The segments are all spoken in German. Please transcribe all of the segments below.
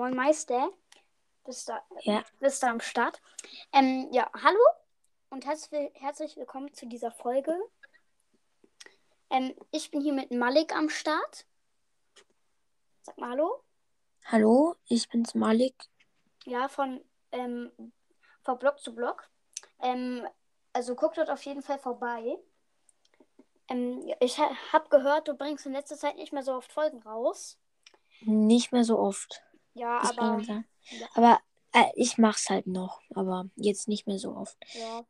Moin Meister. Bist du, Ja. bist du am Start? Ähm, ja, hallo und herzlich, herzlich willkommen zu dieser Folge. Ähm, ich bin hier mit Malik am Start. Sag mal hallo. Hallo, ich bin's Malik. Ja, von, ähm, von Blog zu Blog. Ähm, also guck dort auf jeden Fall vorbei. Ähm, ich ha habe gehört, du bringst in letzter Zeit nicht mehr so oft Folgen raus. Nicht mehr so oft. Ja, Das aber. Ja. Aber äh, ich mach's halt noch, aber jetzt nicht mehr so oft. Ja.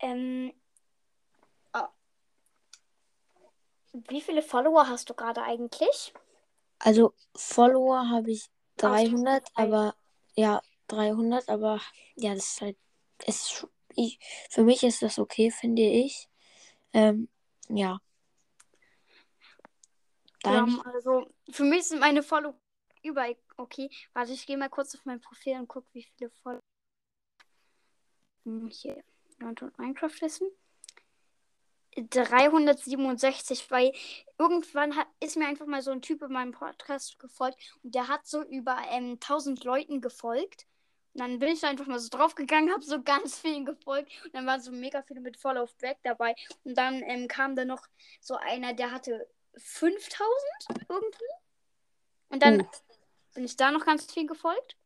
Ähm. ah. Wie viele Follower hast du gerade eigentlich? Also Follower habe ich Auf 300, Spotify. aber ja, 300, aber ja, das ist halt, es ich, für mich ist das okay, finde ich. Ähm, ja. Dann, Ja, also für mich sind meine Follower überall okay. Warte, ich gehe mal kurz auf mein Profil und gucke, wie viele. Hm, Hier, und Minecraft wissen. 367, weil irgendwann hat, ist mir einfach mal so ein Typ in meinem Podcast gefolgt und der hat so über ähm, 1000 Leuten gefolgt. Und dann bin ich da einfach mal so draufgegangen, habe so ganz vielen gefolgt und dann waren so mega viele mit Follow of Back dabei. Und dann ähm, kam da noch so einer, der hatte 5000 irgendwie. Und dann uh, bin ich da noch ganz viel gefolgt.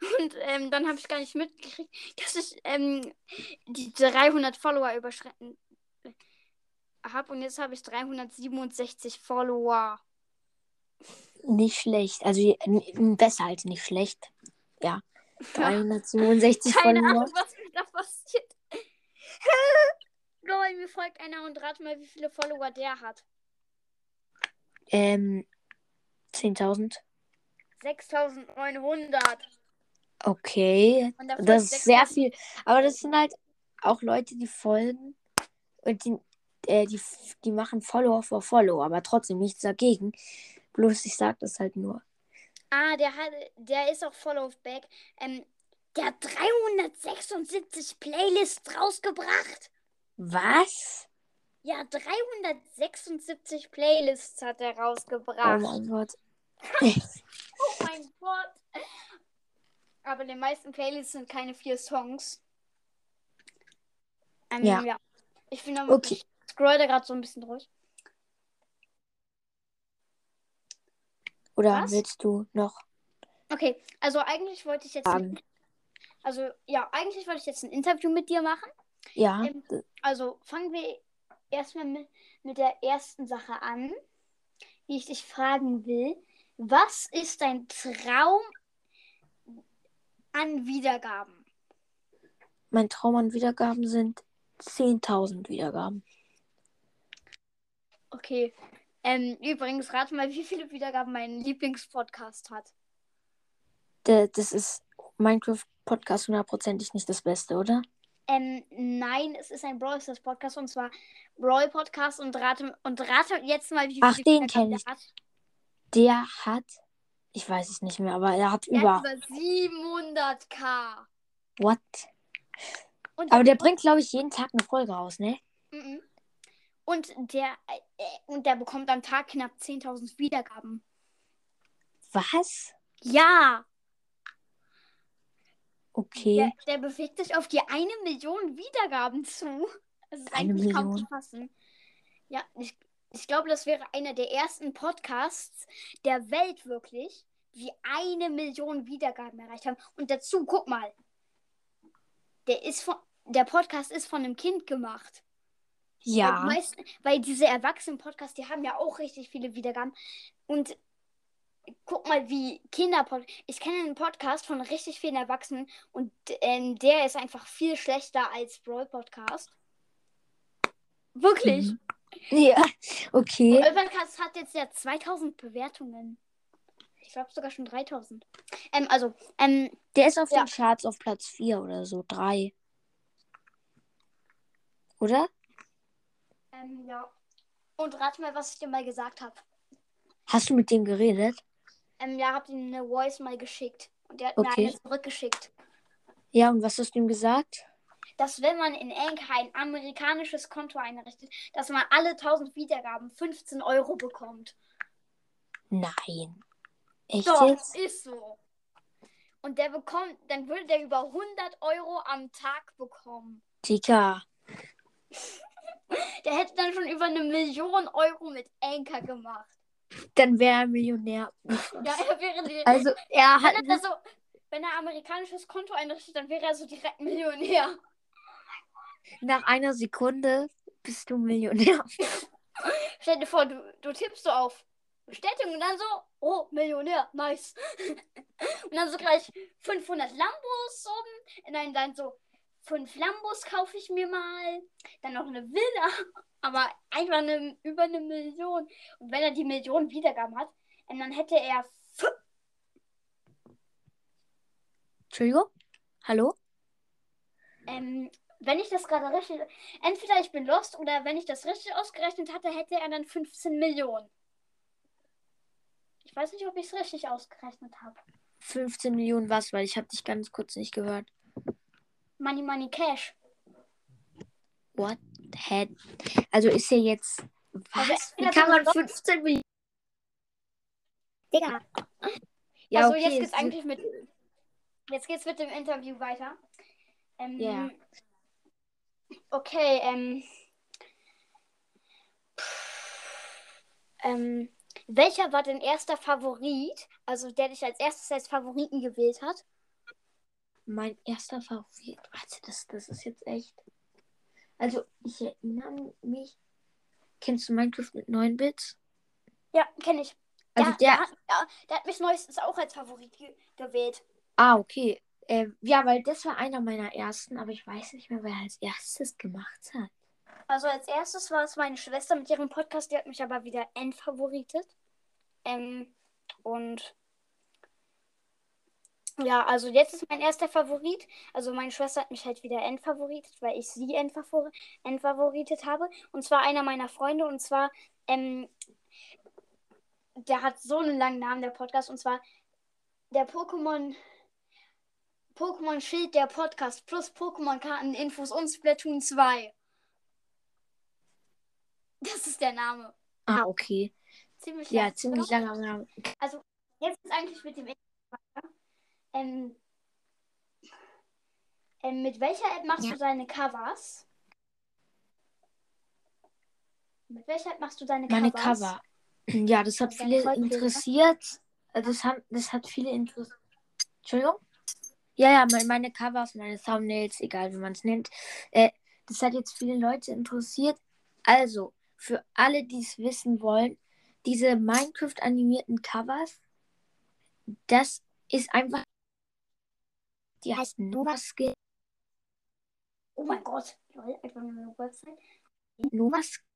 Und ähm, dann habe ich gar nicht mitgekriegt, dass ich ähm, die 300 Follower überschritten habe. Und jetzt habe ich 367 Follower. nicht schlecht. Also besser als nicht schlecht. Ja. 367 Keine Follower. Ahnung, was mir da passiert. Lol, mir folgt einer und rate mal, wie viele Follower der hat. Ähm, 10.000. 6900. Okay. Das ist sehr 6000. viel. Aber das sind halt auch Leute, die folgen und die, äh, die, die machen Follower vor Follower, aber trotzdem nichts dagegen. Bloß ich sag das halt nur. Ah, der hat, der ist auch Follow Back. Ähm, der hat 376 Playlists rausgebracht. Was? Ja, 376 Playlists hat er Oh rausgebracht. mein Gott. Oh mein Gott. Aber in den meisten Playlists sind keine vier Songs. Ähm, Ja. ja. Ich bin da Okay. ich scroll da gerade so ein bisschen durch. Oder Was? willst du noch Okay, also eigentlich wollte ich jetzt. sagen? Also, ja, eigentlich wollte ich jetzt ein Interview mit dir machen. Ja. Ähm, Also fangen wir erstmal mit, mit der ersten Sache an, die ich dich fragen will. Was ist dein Traum an Wiedergaben? Mein Traum an Wiedergaben sind 10.000 Wiedergaben. Okay. Ähm, übrigens, rate mal, wie viele Wiedergaben mein Lieblingspodcast hat. D- Das ist Minecraft Podcast hundertprozentig nicht das Beste, oder? Ähm, nein, es ist ein Brawl Stars Podcast und zwar Brawl Podcast und rate, und rate jetzt mal, wie viele Ach, den Wiedergaben kenn ich. hat. Der hat, ich weiß es nicht mehr, aber er hat Der über. hat über 700k. What? Und Aber der bringt, glaube ich, jeden Tag eine Folge raus, ne? Mhm. Und der, äh, und der bekommt am Tag knapp 10.000 Wiedergaben. Was? Ja, Okay. der, der bewegt sich auf die eine Million Wiedergaben zu. Das ist Eine eigentlich kaum Million? zu fassen. Ja, ich, ich glaube, das wäre einer der ersten Podcasts der Welt wirklich, die eine Million Wiedergaben erreicht haben. Und dazu, guck mal, der ist von, der Podcast ist von einem Kind gemacht. Ja. meisten, weil diese Erwachsenen-Podcasts, die haben ja auch richtig viele Wiedergaben. Und guck mal, wie Kinder. Ich kenne einen Podcast von richtig vielen Erwachsenen und ähm, der ist einfach viel schlechter als Brawl Podcast. Wirklich. Mhm. Ja. Okay. Brawl Podcast hat jetzt ja 2000 Bewertungen. Ich glaube sogar schon 3000. Ähm, also, ähm, Der ist auf Ja. den Charts auf Platz 4 oder so. 3. Oder? ähm, ja. Und rate mal, was ich dir mal gesagt habe. Hast du mit dem geredet? Ähm, ja, hab ihm eine Voice mal geschickt. Und der hat Okay. mir eine zurückgeschickt. Ja, und was hast du ihm gesagt? Dass wenn man in Anchor ein amerikanisches Konto einrichtet, dass man alle 1000 Wiedergaben 15 Euro bekommt. Nein. Echt Doch, jetzt? ist so. Und der bekommt, dann würde der über 100 Euro am Tag bekommen. Digga. Der hätte dann schon über eine Million Euro mit Anker gemacht. Dann wäre er Millionär. Ja, er wäre die, Also er hat. wenn er so, wenn er amerikanisches Konto einrichtet, dann wäre er so direkt Millionär. Nach einer Sekunde bist du Millionär. Stell dir vor, du, du tippst so auf Bestätigung und dann so, oh, Millionär, nice. und dann so gleich 500 Lambos oben. Und dann, dann so, fünf Lambos kaufe ich mir mal. Dann noch eine Villa. Aber einfach eine, über eine Million. Und wenn er die Million Wiedergaben hat, dann hätte er. Entschuldigung? Hallo? Ähm, wenn ich das gerade richtig. Entweder ich bin lost oder wenn ich das richtig ausgerechnet hatte, hätte er dann 15 Millionen. Ich weiß nicht, ob ich es richtig ausgerechnet habe. 15 Millionen was, weil ich habe dich ganz kurz nicht gehört. Money, Money, Cash. What? Hä? Also ist er jetzt. Also Was? Wie kann man bin ich 15 Millionen? Digga. Ja, also okay, jetzt geht's es- eigentlich mit. Jetzt geht's mit dem Interview weiter. Ähm, Ja. Okay, ähm. Ähm, welcher war dein erster Favorit? Also der dich als erstes als Favoriten gewählt hat? Mein erster Favorit. Warte, das, das ist jetzt echt. Also, ich erinnere mich. Kennst du Minecraft mit 9 Bits? Ja, kenne ich. Also der, der. hat, ja, der hat mich neuestens auch als Favorit ge gewählt. Ah, okay. Äh, ja, weil das war einer meiner ersten, aber ich weiß nicht mehr, wer als erstes gemacht hat. Also als erstes war es meine Schwester mit ihrem Podcast, die hat mich aber wieder entfavoritet. Ähm, und ja, also jetzt ist mein erster Favorit. Also meine Schwester hat mich halt wieder entfavoritet, weil ich sie entfavor entfavoritet habe. Und zwar einer meiner Freunde. Und zwar, ähm, der hat so einen langen Namen, der Podcast. Und zwar der Pokémon. Pokémon Schild, der Podcast plus Pokémon-Karten, Infos und Splatoon 2. Das ist der Name. Ah, okay. Ziemlich Ja, lang, ziemlich langer Name. Also, jetzt ist eigentlich mit dem. Ähm, ähm, mit welcher App machst Ja. du deine Covers? Mit welcher App machst du deine Meine Covers? Cover. Ja, das hat viele interessiert. Äh, Das hat, das hat viele interessiert. Entschuldigung? Ja, ja, meine, Covers, meine Thumbnails, egal wie man es nennt. Äh, das hat jetzt viele Leute interessiert. Also, für alle, die es wissen wollen, diese Minecraft-animierten Covers, das ist einfach. Die heißt Nova Skin. Oh mein Gott. Lol, einfach nur eine Website. Nova Skin.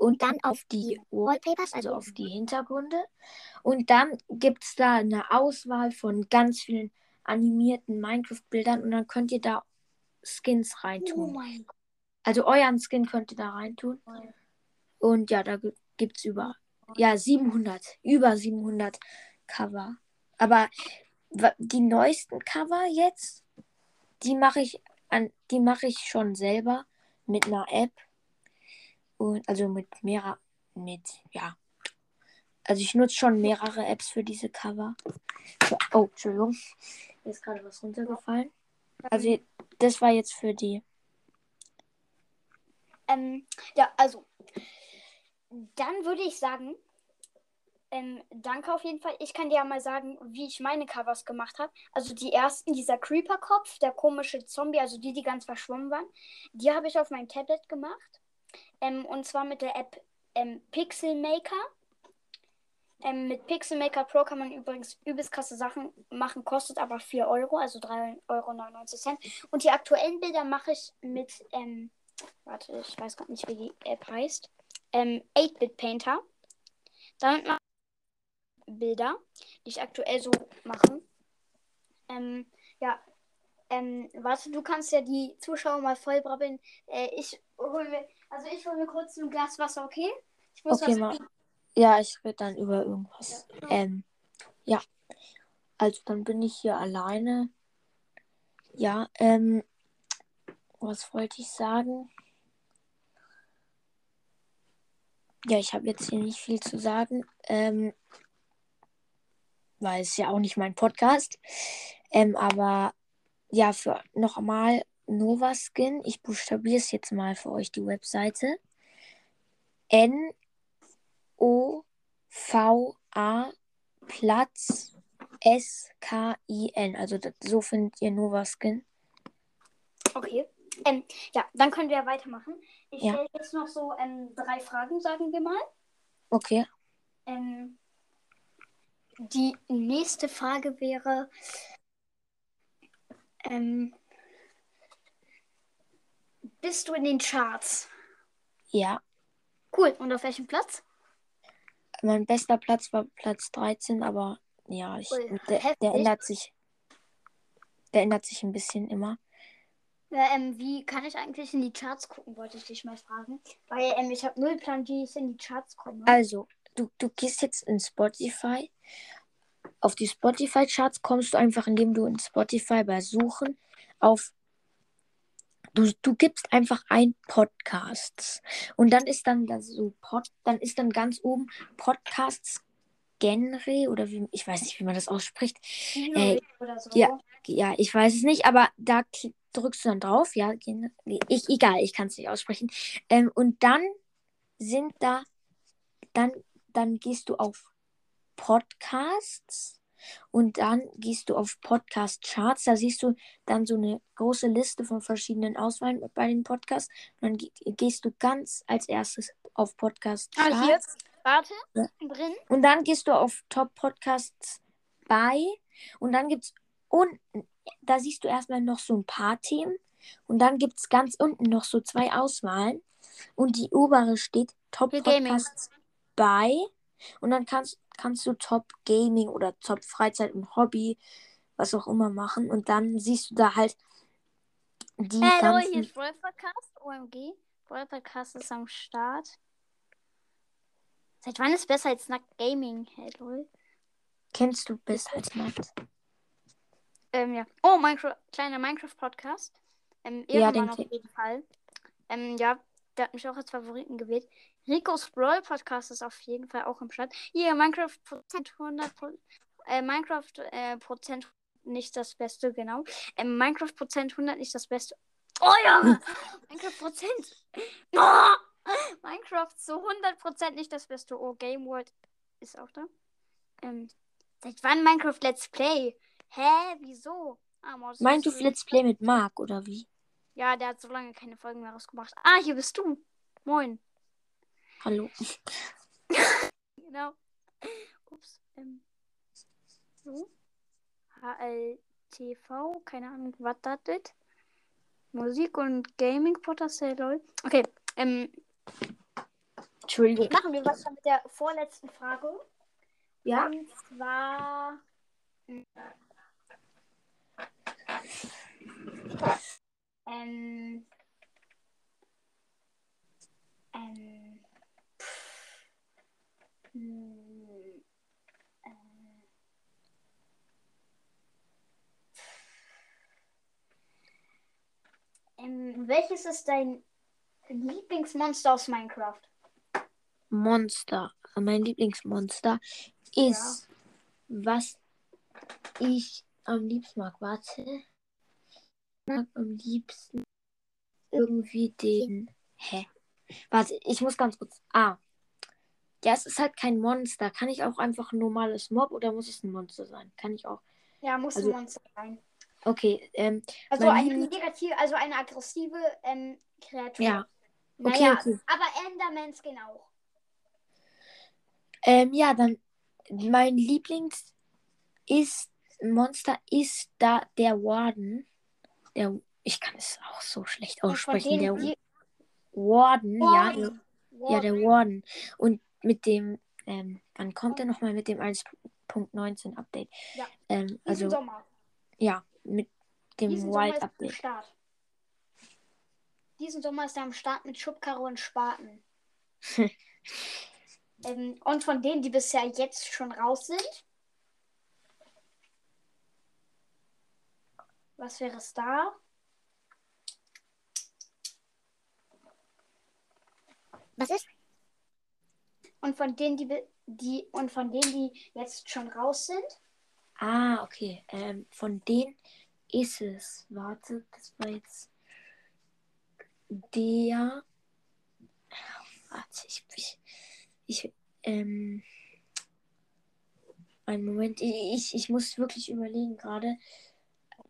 Und dann auf die Wallpapers, also auf die Hintergründe. Und dann gibt es da eine Auswahl von ganz vielen animierten Minecraft-Bildern und dann könnt ihr da Skins Oh reintun. mein Gott. Also euren Skin könnt ihr da reintun. Und ja, da gibt es über ja, 700, über 700 Cover. Aber die neuesten Cover jetzt, die mache ich an, die mache ich schon selber mit einer App. Und also mit mehrer, mit, ja. Also ich nutze schon mehrere Apps für diese Cover. So, oh, Entschuldigung. Mir ist gerade was runtergefallen. Also das war jetzt für die. Ähm, ja, also. Dann würde ich sagen, ähm, danke auf jeden Fall. Ich kann dir ja mal sagen, wie ich meine Covers gemacht habe. Also die ersten, dieser Creeper-Kopf, der komische Zombie, also die, die ganz verschwommen waren, die habe ich auf meinem Tablet gemacht. Ähm, und zwar mit der App ähm, Pixelmaker. Ähm, mit Pixelmaker Pro kann man übrigens übelst krasse Sachen machen, kostet aber 4 Euro, also 3,99 Euro. Und die aktuellen Bilder mache ich mit, ähm, warte, ich weiß gerade nicht, wie die App heißt, ähm, 8-Bit Painter. Damit mache ich Bilder, die ich aktuell so mache. Ähm, ja, ähm, warte, du kannst ja die Zuschauer mal voll brabbeln. Äh, ich hole mir, also ich hole mir kurz ein Glas Wasser, okay? Ich muss Okay, was mal. Ja, ich rede dann über irgendwas. Ähm, ja. Also dann bin ich hier alleine. Ja, ähm, was wollte ich sagen? Ja, ich habe jetzt hier nicht viel zu sagen. Ähm, weil es ja auch nicht mein Podcast. Ähm, aber ja, für nochmal Nova Skin. Ich buchstabiere es jetzt mal für euch die Webseite. N O V A Platz S K I N. Also das, so findet ihr Nova Skin. Okay. Ähm, ja, dann können wir ja weitermachen. Ich Ja. stelle jetzt noch so ähm, drei Fragen, sagen wir mal. Okay. Ähm, die nächste Frage wäre, ähm, bist du in den Charts? Ja. Cool. Und auf welchem Platz? Mein bester Platz war Platz 13, aber ja, ich, Cool. der, der ändert sich. Der ändert sich ein bisschen immer. Ähm, wie kann ich eigentlich in die Charts gucken, wollte ich dich mal fragen. Weil ähm, ich habe null Plan, wie ich in die Charts komme. Also, du, du gehst jetzt in Spotify. Auf die Spotify-Charts kommst du einfach, indem du in Spotify bei Suchen auf. Du, du gibst einfach ein Podcasts. Und dann ist dann das so Pod, dann ist dann ganz oben Podcasts Genre oder wie, ich weiß nicht, wie man das ausspricht. äh, oder so. ja. Ja, ich weiß es nicht, aber da drückst du dann drauf. Ja, ich, egal, ich kann es nicht aussprechen. Ähm, und dann sind da, dann, dann gehst du auf Podcasts und dann gehst du auf Podcast Charts. Da siehst du dann so eine große Liste von verschiedenen Auswahlen bei den Podcasts. Und dann ge gehst du ganz als erstes auf Podcast Charts. Ah, hier. Warte. Ja. Drin. Und dann gehst du auf Top Podcasts bei und dann gibt es unten, da siehst du erstmal noch so ein paar Themen und dann gibt es ganz unten noch so zwei Auswahlen und die obere steht Top. Podcasts bei und dann kannst, kannst du Top Gaming oder Top Freizeit und Hobby, was auch immer machen und dann siehst du da halt die Hallo, hier ganzen... ist Brawl Podcast, OMG. Brawl Podcast ist am Start. Seit wann ist besser als Nackt Gaming? Hey, lol. Kennst du besser als Matt? Ähm, ja. Oh, Minecraft, kleiner Minecraft-Podcast. Ähm, Ja, Ehrenmann den auf jeden Fall. Ähm, ja, der hat mich auch als Favoriten gewählt. Ricos Brawl Podcast ist auf jeden Fall auch im Start. Hier, Minecraft Prozent 100 Pro- äh, Minecraft äh, Prozent nicht das Beste, genau. Ähm, Minecraft Prozent 100 nicht das Beste. Oh ja! Minecraft Prozent! Oh! Minecraft zu 100% nicht das Beste. Oh, Game World ist auch da. Ähm, seit wann Minecraft Let's Play? Hä? Wieso? Ah, bist Let's Play mit Marc oder wie? Ja, der hat so lange keine Folgen mehr rausgebracht. Ah, hier bist du. Moin. Hallo. Genau. Ups. Ähm. So. HLTV. Keine Ahnung, was das ist. Musik und Gaming Podcast. Hey, lol. Okay. Ähm, Entschuldigung. machen wir weiter mit der vorletzten Frage. Ja? Und zwar. Ähm. Ähm. hm, äh, Ähm, welches ist dein Lieblingsmonster aus Minecraft? Monster. Mein Lieblingsmonster ist, was ich am liebsten mag. Warte. Mag am liebsten irgendwie den. Hä? Warte, ich muss ganz kurz. Ah. Ja, es ist halt kein Monster. Kann ich auch einfach ein normales Mob oder muss es ein Monster sein? Kann ich auch. Ja, muss Also- ein Monster sein. Okay, ähm, Also eine negative, also eine aggressive ähm, Kreatur. ja. Okay, Naja, okay. aber Endermans genau. Ähm, ja, dann mein Lieblings ist Monster ist da der Warden. Der, ich kann es auch so schlecht aussprechen. Der die Warden, ja, der, Warden. ja, der Warden. Und mit dem, ähm, wann kommt er nochmal mit dem 1.19 Update? Ja. Ähm, Diesen also, Sommer. ja, mit dem Diesen Wild Update. Start. Diesen Sommer ist er am Start mit Schubkarre und Spaten. ähm, und von denen, die bisher jetzt schon raus sind. Was wäre es da? Was ist? Und von denen, die, die und von denen, die jetzt schon raus sind. Ah, okay. Ähm, von denen ist es. Warte, das war jetzt der. Warte, ich. Ich. ich ähm. Einen Moment. Ich, ich muss wirklich überlegen gerade.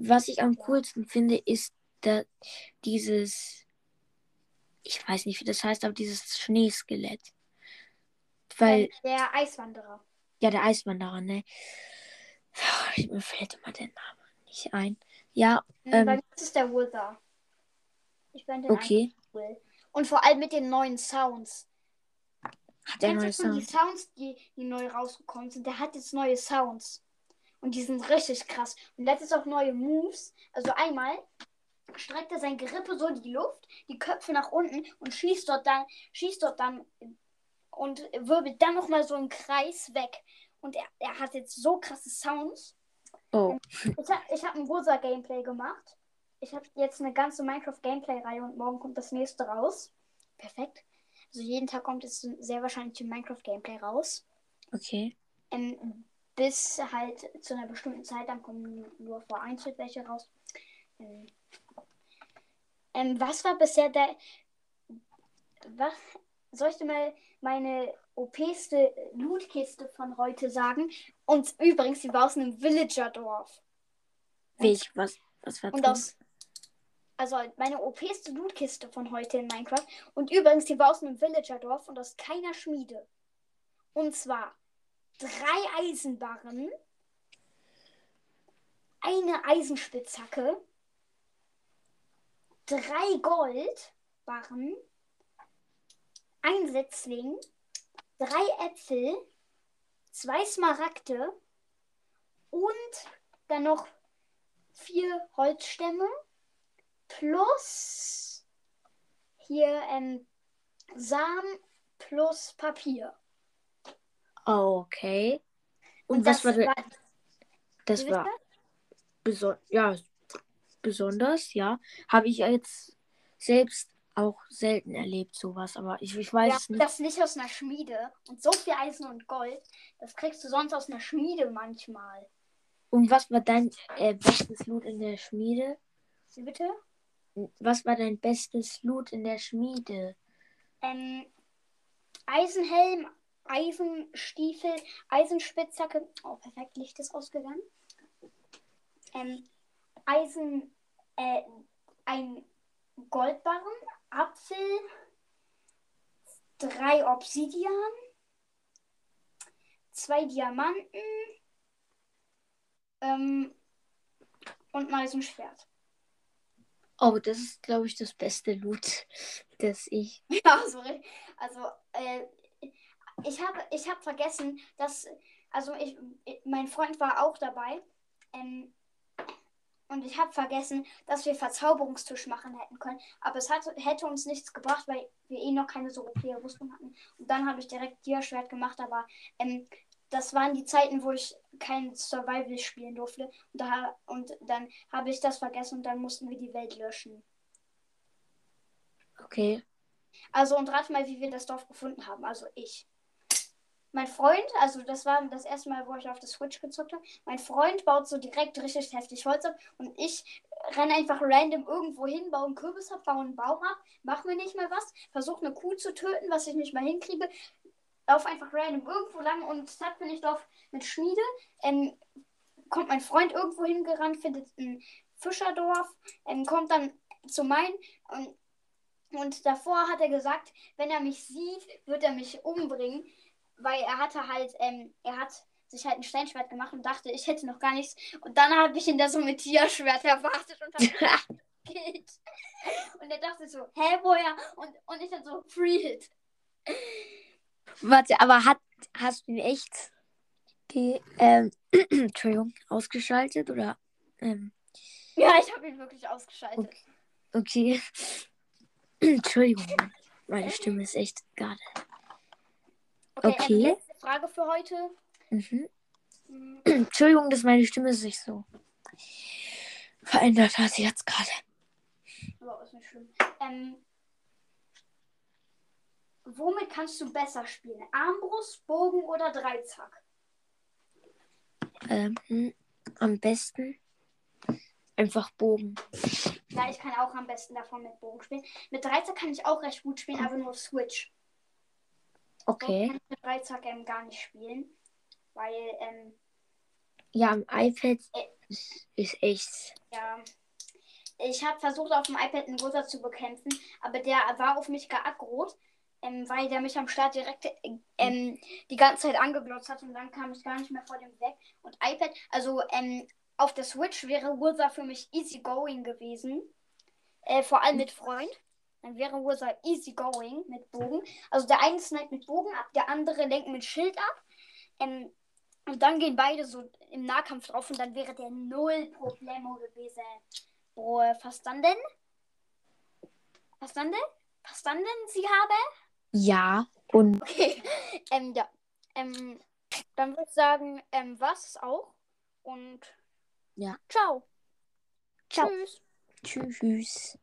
Was ich am coolsten finde, ist da, dieses. Ich weiß nicht, wie das heißt, aber dieses Schneeskelett. Weil. Der Eiswanderer. Ja, der Eiswanderer, ne? Mir fällt immer der Name nicht ein. Ja, Ähm, Bei mir ist es der Wither. Ich fand den okay. cool. Und vor allem mit den neuen Sounds. Hat der neue du schon die Sound? Sounds, die, die neu rausgekommen sind? Der hat jetzt neue Sounds. Und die sind richtig krass. Und letztes auch neue Moves. Also einmal streckt er sein Gerippe so in die Luft, die Köpfe nach unten und schießt dort dann, schießt dort dann und wirbelt dann nochmal so einen Kreis weg. Und er, er hat jetzt so krasse Sounds. Oh, Ich habe ich hab ein rosa Gameplay gemacht. Ich habe jetzt eine ganze Minecraft-Gameplay-Reihe und morgen kommt das nächste raus. Perfekt. Also jeden Tag kommt jetzt sehr wahrscheinlich ein Minecraft-Gameplay raus. okay. Ähm, bis halt zu einer bestimmten Zeit, dann kommen nur vereinzelt welche raus. Ähm, ähm, was war bisher der. Was? Soll ich dir mal meine OPste Lootkiste von heute sagen? Und übrigens, die war aus einem Villager-Dorf. Welch, was, was war Und drin? aus. Also meine OPste Lootkiste von heute in Minecraft. Und übrigens, die war aus einem Villager-Dorf und aus keiner Schmiede. Und zwar drei Eisenbarren, eine Eisenspitzhacke, drei Goldbarren, ein Setzling, drei Äpfel, zwei Smaragde und dann noch vier Holzstämme plus hier ähm, Samen plus Papier. Okay. Und, was war, der- das war beso ja, besonders, ja. Habe ich jetzt selbst auch selten erlebt, sowas, aber ich, ich weiß Ja, nicht. das nicht aus einer Schmiede. Und so viel Eisen und Gold, das kriegst du sonst aus einer Schmiede manchmal. Und was war dein äh, bestes Loot in der Schmiede? Wie bitte? Was war dein bestes Loot in der Schmiede? Ähm, Eisenhelm, Eisenstiefel, Eisenspitzhacke. Oh, perfekt, Licht ist ausgegangen. Ähm, Eisen, äh, ein Goldbarren, Apfel, drei Obsidian, zwei Diamanten ähm, und ein Eisenschwert. Oh, das ist, glaube ich, das beste Loot, das ich. Ja, so, re- also äh, ich habe ich hab vergessen, dass, also ich, mein Freund war auch dabei ähm, und ich habe vergessen, dass wir Verzauberungstisch machen hätten können, aber es hat, hätte uns nichts gebracht, weil wir eh noch keine so okay Rüstung hatten und dann habe ich direkt Dia-Schwert gemacht, aber ähm, das waren die Zeiten, wo ich kein Survival spielen durfte und, da, und dann habe ich das vergessen und dann mussten wir die Welt löschen. Okay. Also und rat mal, wie wir das Dorf gefunden haben. Also ich. Mein Freund, also das war das erste Mal, wo ich auf der Switch gezockt habe. Mein Freund baut so direkt richtig heftig Holz ab und ich renne einfach random irgendwo hin, baue einen Kürbis ab, baue einen Baum ab, mach mir nicht mal was, versuche eine Kuh zu töten, was ich nicht mal hinkriege, lauf einfach random irgendwo lang und zack bin ich drauf mit Schmiede. Ähm, kommt mein Freund irgendwo hingerannt, findet ein Fischerdorf, ähm, kommt dann zu meinen und und davor hat er gesagt, wenn er mich sieht, wird er mich umbringen, weil er hatte halt, ähm, er hat sich halt ein Steinschwert gemacht und dachte, ich hätte noch gar nichts. Und dann habe ich ihn da so mit Tierschwert erwartet und hab gekillt. Und er dachte so, hä, woher? Und, und ich dann so, Free Hit. Warte, aber hat, hast du ihn echt ge ähm, Entschuldigung, ausgeschaltet oder? Ähm, Ja, ich habe ihn wirklich ausgeschaltet. okay. Entschuldigung, Mann. meine Stimme ist echt gerade. Okay, Okay. Ähm, letzte Frage für heute. Mhm. Hm, Entschuldigung, dass meine Stimme sich so verändert hat jetzt gerade. Aber ist nicht schlimm. Ähm, womit kannst du besser spielen? Armbrust, Bogen oder Dreizack? Ähm, am besten einfach Bogen. Ja, ich kann auch am besten davon mit Bogen spielen. Mit Dreizack kann ich auch recht gut spielen, aber nur auf Switch. So Okay. kann ich mit Dreizack ähm, gar nicht spielen. Weil, ähm, Ja, am iPad Äh. ist, ist echt. ja. Ich habe versucht, auf dem iPad einen Wizard zu bekämpfen, aber der war auf mich geaggrot, ähm, weil der mich am Start direkt äh, ähm, die ganze Zeit angeglotzt hat und dann kam ich gar nicht mehr vor dem weg. Und iPad, also ähm, auf der Switch wäre Wizard für mich easy going gewesen. Äh, vor allem mit Freund. Dann wäre Wizard easy going mit Bogen. Also der eine sniped mit Bogen ab, der andere lenkt mit Schild ab. Ähm, und dann gehen beide so im Nahkampf drauf und dann wäre der null Problemo gewesen. Boah, was dann denn? Was dann denn? Was dann denn, sie habe? Ja, und Okay. ähm, ja. Ähm, dann würde ich sagen, ähm, was auch. Und Ja. ciao. Ciao. Tschüss. tschüss.